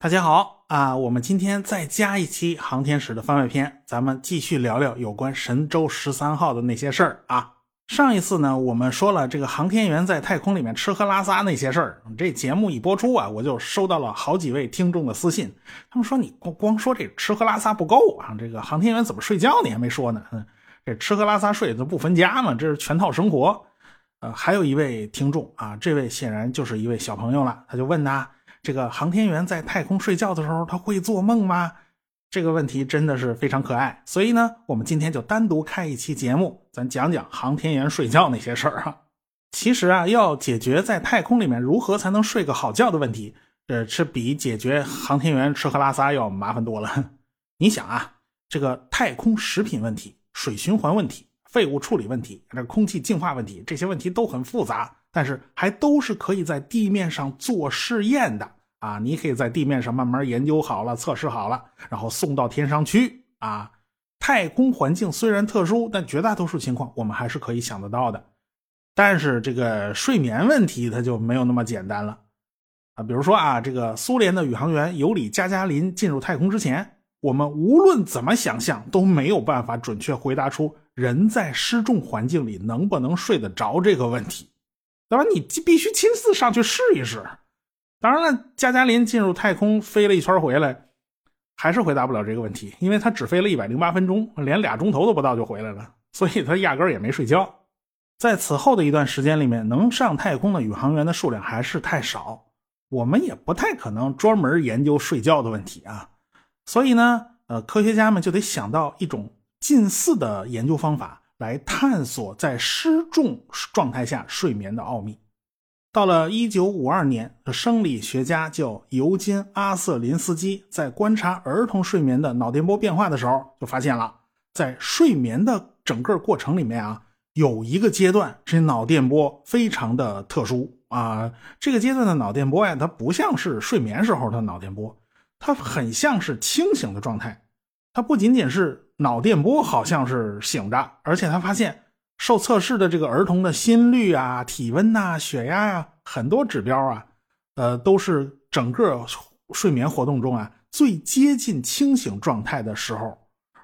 大家好啊！我们今天再加一期航天史的番外篇，咱们继续聊聊有关神舟十三号的那些事儿啊。上一次呢，我们说了这个航天员在太空里面吃喝拉撒那些事儿。这节目一播出啊，我就收到了好几位听众的私信，他们说你光光说这吃喝拉撒不够啊，这个航天员怎么睡觉你还没说呢？嗯，这吃喝拉撒睡都不分家嘛，这是全套生活。呃，还有一位听众啊，这位显然就是一位小朋友了，他就问他。这个航天员在太空睡觉的时候，他会做梦吗？这个问题真的是非常可爱，所以呢，我们今天就单独开一期节目，咱讲讲航天员睡觉那些事儿啊。其实啊，要解决在太空里面如何才能睡个好觉的问题，这是比解决航天员吃喝拉撒要麻烦多了。你想啊，这个太空食品问题、水循环问题、废物处理问题、这空气净化问题，这些问题都很复杂。但是还都是可以在地面上做试验的啊！你可以在地面上慢慢研究好了、测试好了，然后送到天上去啊！太空环境虽然特殊，但绝大多数情况我们还是可以想得到的。但是这个睡眠问题它就没有那么简单了啊！比如说啊，这个苏联的宇航员尤里加加林进入太空之前，我们无论怎么想象都没有办法准确回答出人在失重环境里能不能睡得着这个问题。对吧？你必须亲自上去试一试。当然了，加加林进入太空飞了一圈回来，还是回答不了这个问题，因为他只飞了一百零八分钟，连俩钟头都不到就回来了，所以他压根儿也没睡觉。在此后的一段时间里面，能上太空的宇航员的数量还是太少，我们也不太可能专门研究睡觉的问题啊。所以呢，呃，科学家们就得想到一种近似的研究方法。来探索在失重状态下睡眠的奥秘。到了一九五二年，生理学家叫尤金·阿瑟林斯基在观察儿童睡眠的脑电波变化的时候，就发现了，在睡眠的整个过程里面啊，有一个阶段这脑电波非常的特殊啊。这个阶段的脑电波呀，它不像是睡眠时候的脑电波，它很像是清醒的状态。他不仅仅是。脑电波好像是醒着，而且他发现受测试的这个儿童的心率啊、体温呐、血压呀，很多指标啊，呃，都是整个睡眠活动中啊最接近清醒状态的时候。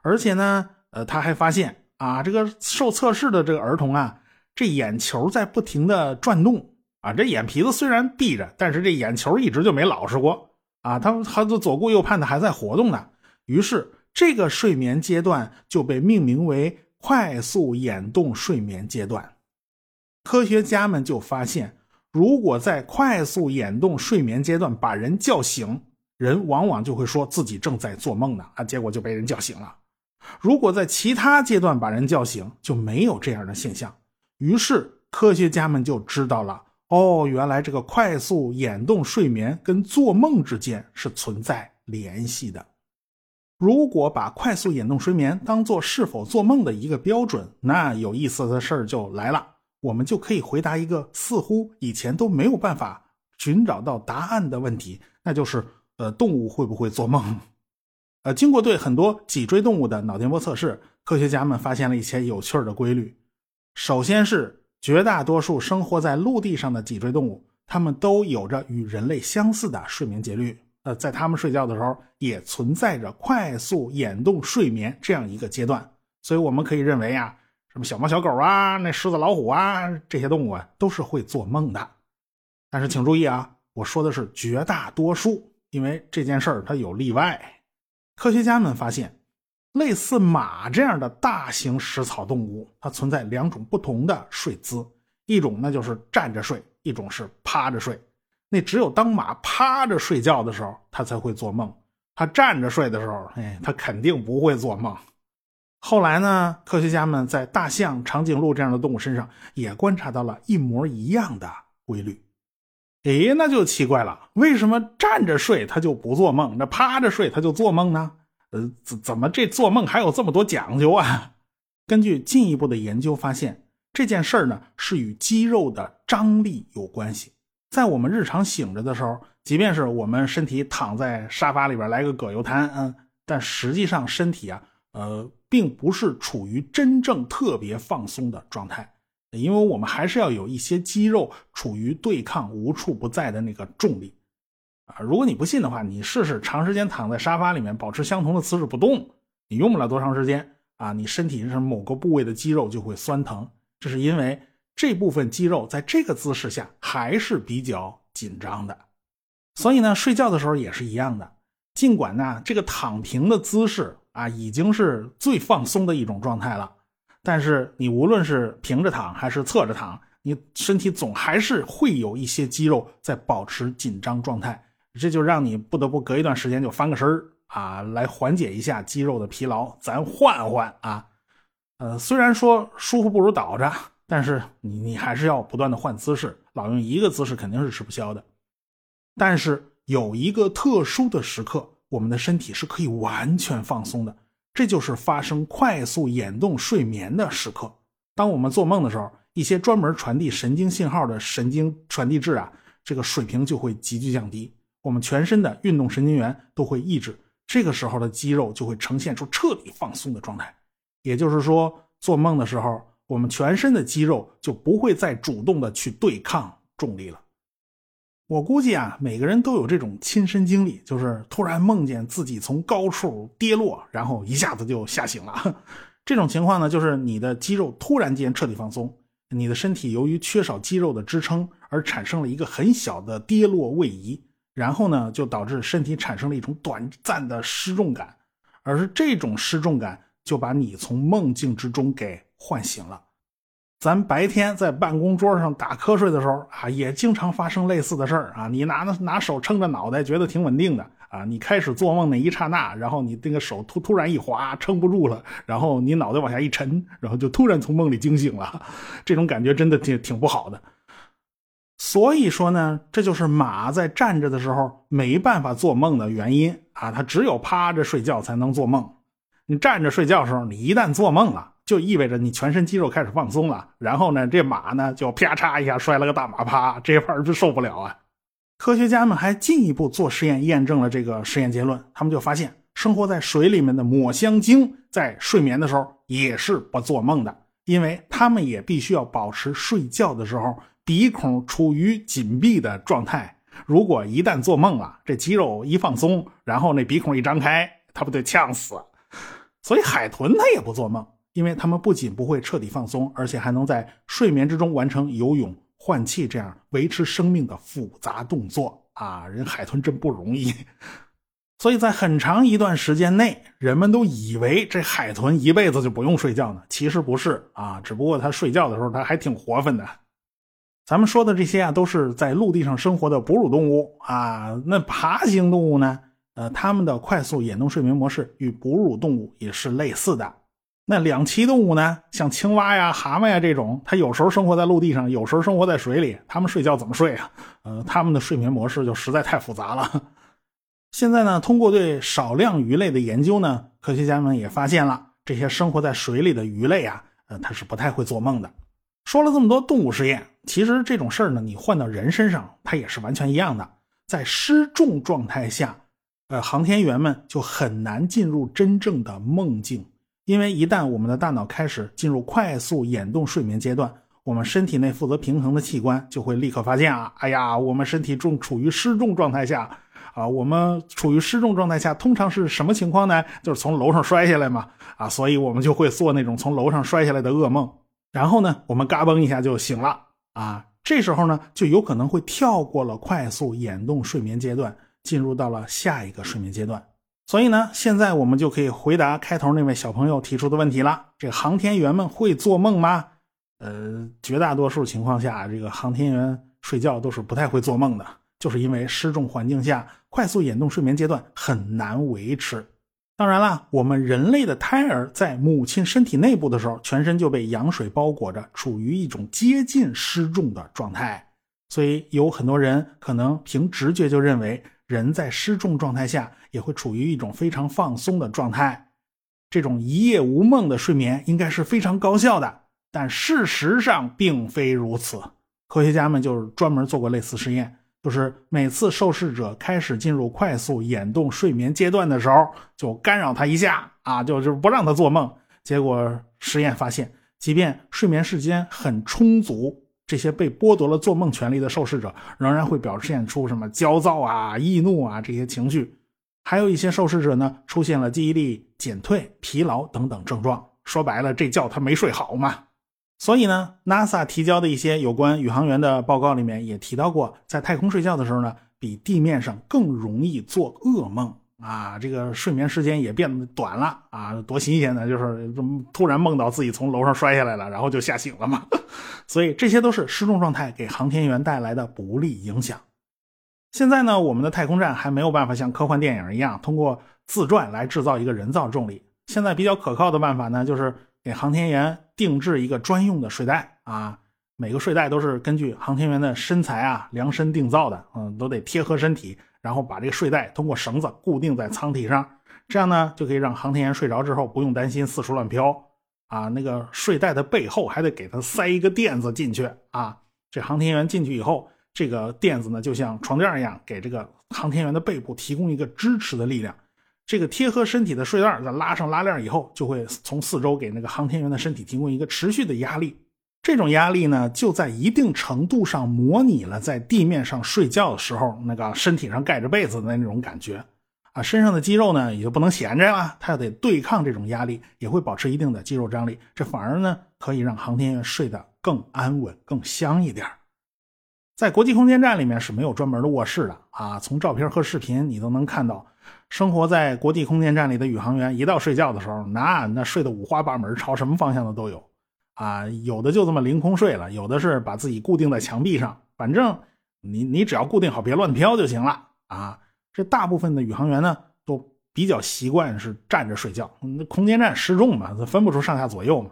而且呢，呃，他还发现啊，这个受测试的这个儿童啊，这眼球在不停的转动啊，这眼皮子虽然闭着，但是这眼球一直就没老实过啊，他他的左顾右盼的还在活动呢。于是。这个睡眠阶段就被命名为快速眼动睡眠阶段。科学家们就发现，如果在快速眼动睡眠阶段把人叫醒，人往往就会说自己正在做梦呢啊，结果就被人叫醒了。如果在其他阶段把人叫醒，就没有这样的现象。于是科学家们就知道了，哦，原来这个快速眼动睡眠跟做梦之间是存在联系的。如果把快速眼动睡眠当做是否做梦的一个标准，那有意思的事儿就来了。我们就可以回答一个似乎以前都没有办法寻找到答案的问题，那就是：呃，动物会不会做梦？呃，经过对很多脊椎动物的脑电波测试，科学家们发现了一些有趣的规律。首先是绝大多数生活在陆地上的脊椎动物，它们都有着与人类相似的睡眠节律。呃，在他们睡觉的时候，也存在着快速眼动睡眠这样一个阶段，所以我们可以认为啊，什么小猫、小狗啊，那狮子、老虎啊，这些动物啊，都是会做梦的。但是请注意啊，我说的是绝大多数，因为这件事儿它有例外。科学家们发现，类似马这样的大型食草动物，它存在两种不同的睡姿，一种呢就是站着睡，一种是趴着睡。那只有当马趴着睡觉的时候，它才会做梦。它站着睡的时候，哎，它肯定不会做梦。后来呢，科学家们在大象、长颈鹿这样的动物身上也观察到了一模一样的规律。哎，那就奇怪了，为什么站着睡它就不做梦，那趴着睡它就做梦呢？呃，怎怎么这做梦还有这么多讲究啊？根据进一步的研究发现，这件事儿呢是与肌肉的张力有关系。在我们日常醒着的时候，即便是我们身体躺在沙发里边来个葛优瘫，嗯，但实际上身体啊，呃，并不是处于真正特别放松的状态，因为我们还是要有一些肌肉处于对抗无处不在的那个重力。啊。如果你不信的话，你试试长时间躺在沙发里面，保持相同的姿势不动，你用不了多长时间啊，你身体上某个部位的肌肉就会酸疼，这是因为这部分肌肉在这个姿势下还是比较紧张的。所以呢，睡觉的时候也是一样的。尽管呢，这个躺平的姿势啊，已经是最放松的一种状态了，但是你无论是平着躺还是侧着躺，你身体总还是会有一些肌肉在保持紧张状态，这就让你不得不隔一段时间就翻个身儿啊，来缓解一下肌肉的疲劳。咱换换啊，呃，虽然说舒服不如倒着，但是你你还是要不断的换姿势，老用一个姿势肯定是吃不消的。但是。有一个特殊的时刻，我们的身体是可以完全放松的，这就是发生快速眼动睡眠的时刻。当我们做梦的时候，一些专门传递神经信号的神经传递质啊，这个水平就会急剧降低，我们全身的运动神经元都会抑制，这个时候的肌肉就会呈现出彻底放松的状态。也就是说，做梦的时候，我们全身的肌肉就不会再主动的去对抗重力了。我估计啊，每个人都有这种亲身经历，就是突然梦见自己从高处跌落，然后一下子就吓醒了。这种情况呢，就是你的肌肉突然间彻底放松，你的身体由于缺少肌肉的支撑而产生了一个很小的跌落位移，然后呢，就导致身体产生了一种短暂的失重感，而是这种失重感就把你从梦境之中给唤醒了。咱白天在办公桌上打瞌睡的时候啊，也经常发生类似的事儿啊。你拿拿手撑着脑袋，觉得挺稳定的啊。你开始做梦那一刹那，然后你那个手突突然一滑，撑不住了，然后你脑袋往下一沉，然后就突然从梦里惊醒了。这种感觉真的挺挺不好的。所以说呢，这就是马在站着的时候没办法做梦的原因啊。它只有趴着睡觉才能做梦。你站着睡觉的时候，你一旦做梦了。就意味着你全身肌肉开始放松了，然后呢，这马呢就啪嚓一下摔了个大马趴，这玩意儿就受不了啊！科学家们还进一步做实验，验证了这个实验结论。他们就发现，生活在水里面的抹香鲸在睡眠的时候也是不做梦的，因为它们也必须要保持睡觉的时候鼻孔处于紧闭的状态。如果一旦做梦了，这肌肉一放松，然后那鼻孔一张开，它不得呛死？所以海豚它也不做梦。因为他们不仅不会彻底放松，而且还能在睡眠之中完成游泳、换气这样维持生命的复杂动作啊！人海豚真不容易。所以在很长一段时间内，人们都以为这海豚一辈子就不用睡觉呢。其实不是啊，只不过它睡觉的时候它还挺活泛的。咱们说的这些啊，都是在陆地上生活的哺乳动物啊。那爬行动物呢？呃，它们的快速眼动睡眠模式与哺乳动物也是类似的。那两栖动物呢？像青蛙呀、蛤蟆呀这种，它有时候生活在陆地上，有时候生活在水里。它们睡觉怎么睡啊？呃，它们的睡眠模式就实在太复杂了。现在呢，通过对少量鱼类的研究呢，科学家们也发现了这些生活在水里的鱼类啊，呃，它是不太会做梦的。说了这么多动物实验，其实这种事儿呢，你换到人身上，它也是完全一样的。在失重状态下，呃，航天员们就很难进入真正的梦境。因为一旦我们的大脑开始进入快速眼动睡眠阶段，我们身体内负责平衡的器官就会立刻发现啊，哎呀，我们身体正处于失重状态下啊。我们处于失重状态下，通常是什么情况呢？就是从楼上摔下来嘛啊，所以我们就会做那种从楼上摔下来的噩梦。然后呢，我们嘎嘣一下就醒了啊。这时候呢，就有可能会跳过了快速眼动睡眠阶段，进入到了下一个睡眠阶段。所以呢，现在我们就可以回答开头那位小朋友提出的问题了：这个航天员们会做梦吗？呃，绝大多数情况下，这个航天员睡觉都是不太会做梦的，就是因为失重环境下快速眼动睡眠阶段很难维持。当然了，我们人类的胎儿在母亲身体内部的时候，全身就被羊水包裹着，处于一种接近失重的状态。所以有很多人可能凭直觉就认为。人在失重状态下也会处于一种非常放松的状态，这种一夜无梦的睡眠应该是非常高效的。但事实上并非如此。科学家们就是专门做过类似实验，就是每次受试者开始进入快速眼动睡眠阶段的时候，就干扰他一下啊，就是不让他做梦。结果实验发现，即便睡眠时间很充足，这些被剥夺了做梦权利的受试者仍然会表现出什么焦躁啊、易怒啊这些情绪，还有一些受试者呢出现了记忆力减退、疲劳等等症状。说白了，这觉他没睡好嘛。所以呢，NASA 提交的一些有关宇航员的报告里面也提到过，在太空睡觉的时候呢，比地面上更容易做噩梦。啊，这个睡眠时间也变短了啊，多新鲜呢！就是突然梦到自己从楼上摔下来了，然后就吓醒了嘛。所以这些都是失重状态给航天员带来的不利影响。现在呢，我们的太空站还没有办法像科幻电影一样通过自转来制造一个人造重力。现在比较可靠的办法呢，就是给航天员定制一个专用的睡袋啊，每个睡袋都是根据航天员的身材啊量身定造的，嗯，都得贴合身体。然后把这个睡袋通过绳子固定在舱体上，这样呢就可以让航天员睡着之后不用担心四处乱飘啊。那个睡袋的背后还得给它塞一个垫子进去啊。这航天员进去以后，这个垫子呢就像床垫一样，给这个航天员的背部提供一个支持的力量。这个贴合身体的睡袋在拉上拉链以后，就会从四周给那个航天员的身体提供一个持续的压力。这种压力呢，就在一定程度上模拟了在地面上睡觉的时候那个身体上盖着被子的那种感觉，啊，身上的肌肉呢也就不能闲着了，它要得对抗这种压力，也会保持一定的肌肉张力，这反而呢可以让航天员睡得更安稳、更香一点。在国际空间站里面是没有专门的卧室的啊，从照片和视频你都能看到，生活在国际空间站里的宇航员一到睡觉的时候，那那睡得五花八门，朝什么方向的都有。啊，有的就这么凌空睡了，有的是把自己固定在墙壁上。反正你你只要固定好，别乱飘就行了啊。这大部分的宇航员呢，都比较习惯是站着睡觉。那空间站失重嘛，分不出上下左右嘛。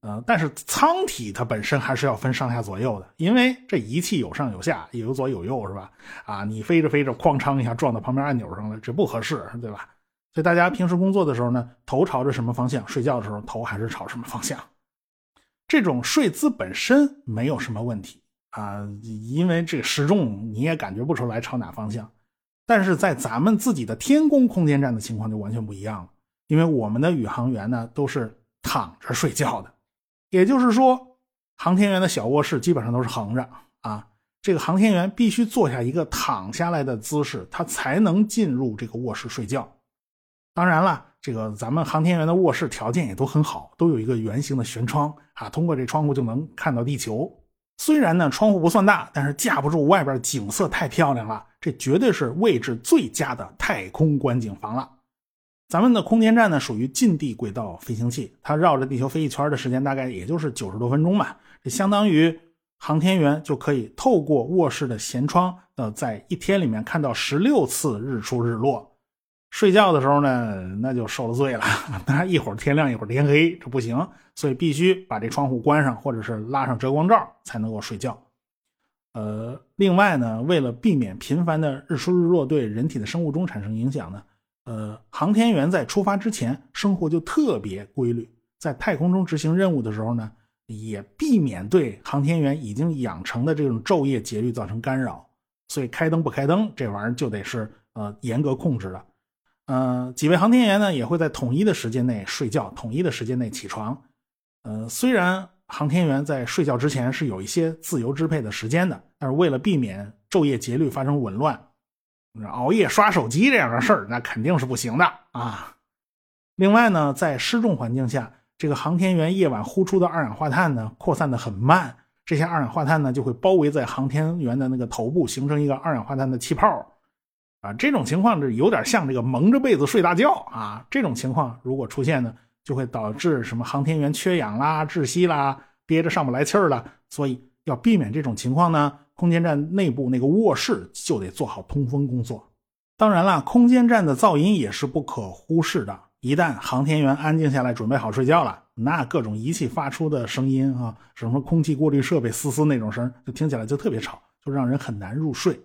呃，但是舱体它本身还是要分上下左右的，因为这仪器有上有下，有左有右，是吧？啊，你飞着飞着，哐当一下撞到旁边按钮上了，这不合适，对吧？所以大家平时工作的时候呢，头朝着什么方向，睡觉的时候头还是朝什么方向。这种睡姿本身没有什么问题啊，因为这个失重你也感觉不出来朝哪方向。但是在咱们自己的天宫空间站的情况就完全不一样了，因为我们的宇航员呢都是躺着睡觉的，也就是说，航天员的小卧室基本上都是横着啊。这个航天员必须坐下一个躺下来的姿势，他才能进入这个卧室睡觉。当然了。这个咱们航天员的卧室条件也都很好，都有一个圆形的舷窗啊，通过这窗户就能看到地球。虽然呢窗户不算大，但是架不住外边景色太漂亮了，这绝对是位置最佳的太空观景房了。咱们的空间站呢属于近地轨道飞行器，它绕着地球飞一圈的时间大概也就是九十多分钟吧，这相当于航天员就可以透过卧室的舷窗，呃，在一天里面看到十六次日出日落。睡觉的时候呢，那就受了罪了。当然，一会儿天亮，一会儿天黑，这不行，所以必须把这窗户关上，或者是拉上遮光罩才能够睡觉。呃，另外呢，为了避免频繁的日出日落对人体的生物钟产生影响呢，呃，航天员在出发之前生活就特别规律，在太空中执行任务的时候呢，也避免对航天员已经养成的这种昼夜节律造成干扰。所以开灯不开灯，这玩意儿就得是呃严格控制的。呃，几位航天员呢也会在统一的时间内睡觉，统一的时间内起床。呃，虽然航天员在睡觉之前是有一些自由支配的时间的，但是为了避免昼夜节律发生紊乱，熬夜刷手机这样的事儿那肯定是不行的啊。另外呢，在失重环境下，这个航天员夜晚呼出的二氧化碳呢扩散的很慢，这些二氧化碳呢就会包围在航天员的那个头部，形成一个二氧化碳的气泡。啊，这种情况是有点像这个蒙着被子睡大觉啊。这种情况如果出现呢，就会导致什么航天员缺氧啦、窒息啦、憋着上不来气儿了。所以要避免这种情况呢，空间站内部那个卧室就得做好通风工作。当然了，空间站的噪音也是不可忽视的。一旦航天员安静下来，准备好睡觉了，那各种仪器发出的声音啊，什么空气过滤设备嘶嘶那种声，就听起来就特别吵，就让人很难入睡。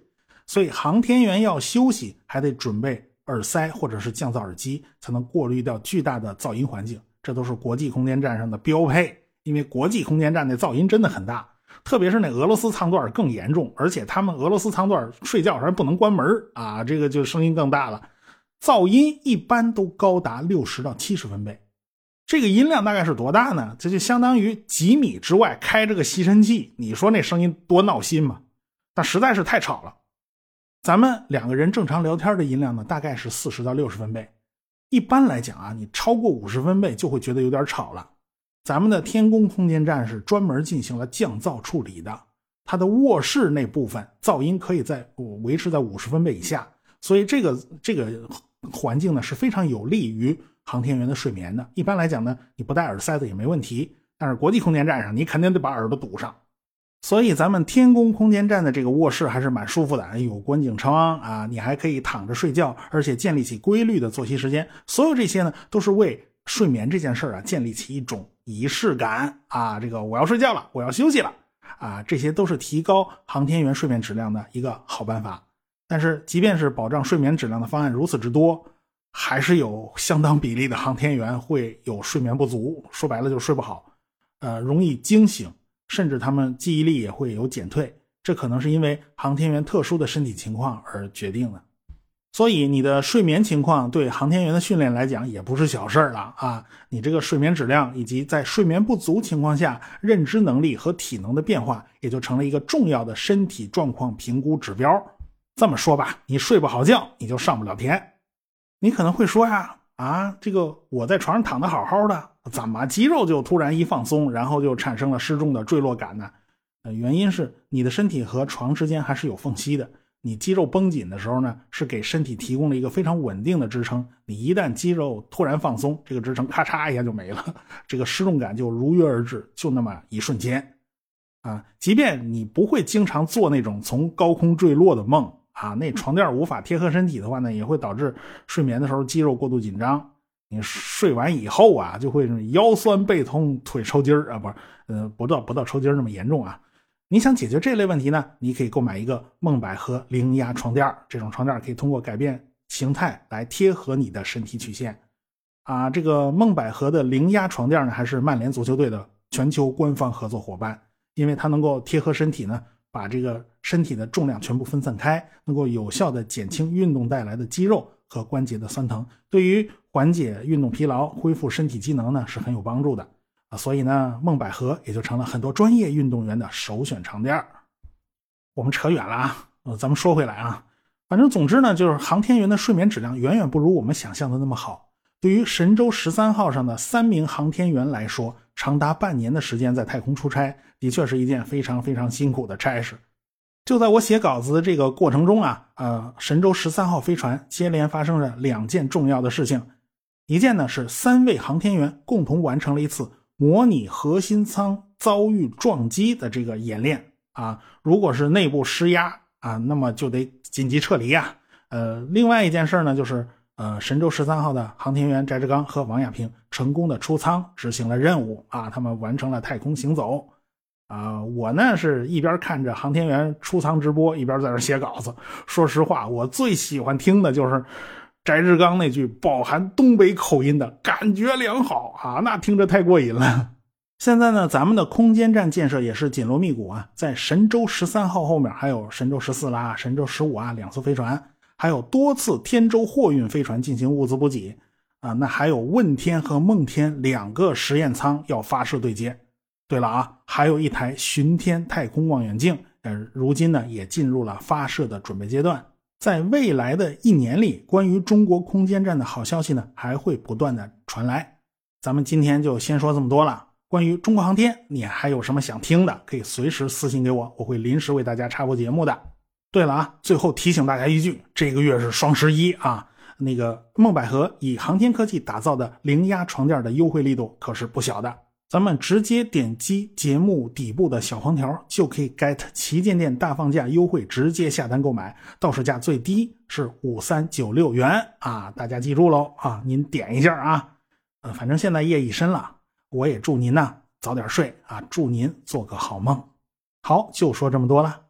所以航天员要休息，还得准备耳塞或者是降噪耳机，才能过滤掉巨大的噪音环境。这都是国际空间站上的标配。因为国际空间站那噪音真的很大，特别是那俄罗斯舱段更严重。而且他们俄罗斯舱段睡觉还不能关门啊，这个就声音更大了，噪音一般都高达六十到七十分贝。这个音量大概是多大呢？这就相当于几米之外开着个吸尘器，你说那声音多闹心吗？但实在是太吵了。咱们两个人正常聊天的音量呢，大概是四十到六十分贝。一般来讲啊，你超过五十分贝就会觉得有点吵了。咱们的天宫空间站是专门进行了降噪处理的，它的卧室那部分噪音可以在维持在五十分贝以下，所以这个这个环境呢是非常有利于航天员的睡眠的。一般来讲呢，你不戴耳塞子也没问题，但是国际空间站上你肯定得把耳朵堵上。所以咱们天宫空间站的这个卧室还是蛮舒服的，有观景窗啊，你还可以躺着睡觉，而且建立起规律的作息时间。所有这些呢，都是为睡眠这件事啊建立起一种仪式感啊。这个我要睡觉了，我要休息了啊，这些都是提高航天员睡眠质量的一个好办法。但是，即便是保障睡眠质量的方案如此之多，还是有相当比例的航天员会有睡眠不足，说白了就是睡不好，呃，容易惊醒。甚至他们记忆力也会有减退，这可能是因为航天员特殊的身体情况而决定的。所以你的睡眠情况对航天员的训练来讲也不是小事儿了啊！你这个睡眠质量以及在睡眠不足情况下认知能力和体能的变化，也就成了一个重要的身体状况评估指标。这么说吧，你睡不好觉，你就上不了天。你可能会说呀。啊，这个我在床上躺的好好的，怎么肌肉就突然一放松，然后就产生了失重的坠落感呢？呃，原因是你的身体和床之间还是有缝隙的。你肌肉绷紧的时候呢，是给身体提供了一个非常稳定的支撑。你一旦肌肉突然放松，这个支撑咔嚓一下就没了，这个失重感就如约而至，就那么一瞬间。啊，即便你不会经常做那种从高空坠落的梦。啊，那床垫无法贴合身体的话呢，也会导致睡眠的时候肌肉过度紧张。你睡完以后啊，就会腰酸背痛、腿抽筋儿啊，不是，呃，不到不到抽筋那么严重啊。你想解决这类问题呢，你可以购买一个梦百合零压床垫这种床垫可以通过改变形态来贴合你的身体曲线。啊，这个梦百合的零压床垫呢，还是曼联足球队的全球官方合作伙伴，因为它能够贴合身体呢。把这个身体的重量全部分散开，能够有效的减轻运动带来的肌肉和关节的酸疼，对于缓解运动疲劳、恢复身体机能呢是很有帮助的啊。所以呢，梦百合也就成了很多专业运动员的首选床垫我们扯远了啊，呃，咱们说回来啊，反正总之呢，就是航天员的睡眠质量远远不如我们想象的那么好。对于神舟十三号上的三名航天员来说，长达半年的时间在太空出差，的确是一件非常非常辛苦的差事。就在我写稿子的这个过程中啊，呃，神舟十三号飞船接连发生了两件重要的事情。一件呢是三位航天员共同完成了一次模拟核心舱遭遇撞击的这个演练啊。如果是内部失压啊，那么就得紧急撤离啊。呃，另外一件事呢就是。呃，神舟十三号的航天员翟志刚和王亚平成功的出舱执行了任务啊，他们完成了太空行走。啊，我呢是一边看着航天员出舱直播，一边在这写稿子。说实话，我最喜欢听的就是翟志刚那句饱含东北口音的“感觉良好”啊，那听着太过瘾了。现在呢，咱们的空间站建设也是紧锣密鼓啊，在神舟十三号后面还有神舟十四啦、神舟十五啊两艘飞船。还有多次天舟货运飞船进行物资补给，啊，那还有问天和梦天两个实验舱要发射对接。对了啊，还有一台巡天太空望远镜，呃，如今呢也进入了发射的准备阶段。在未来的一年里，关于中国空间站的好消息呢还会不断的传来。咱们今天就先说这么多了。关于中国航天，你还有什么想听的，可以随时私信给我，我会临时为大家插播节目的。对了啊，最后提醒大家一句，这个月是双十一啊，那个梦百合以航天科技打造的零压床垫的优惠力度可是不小的。咱们直接点击节目底部的小黄条，就可以 get 旗舰店大放价优惠，直接下单购买，到手价最低是五三九六元啊！大家记住喽啊，您点一下啊，呃，反正现在夜已深了，我也祝您呢早点睡啊，祝您做个好梦。好，就说这么多了。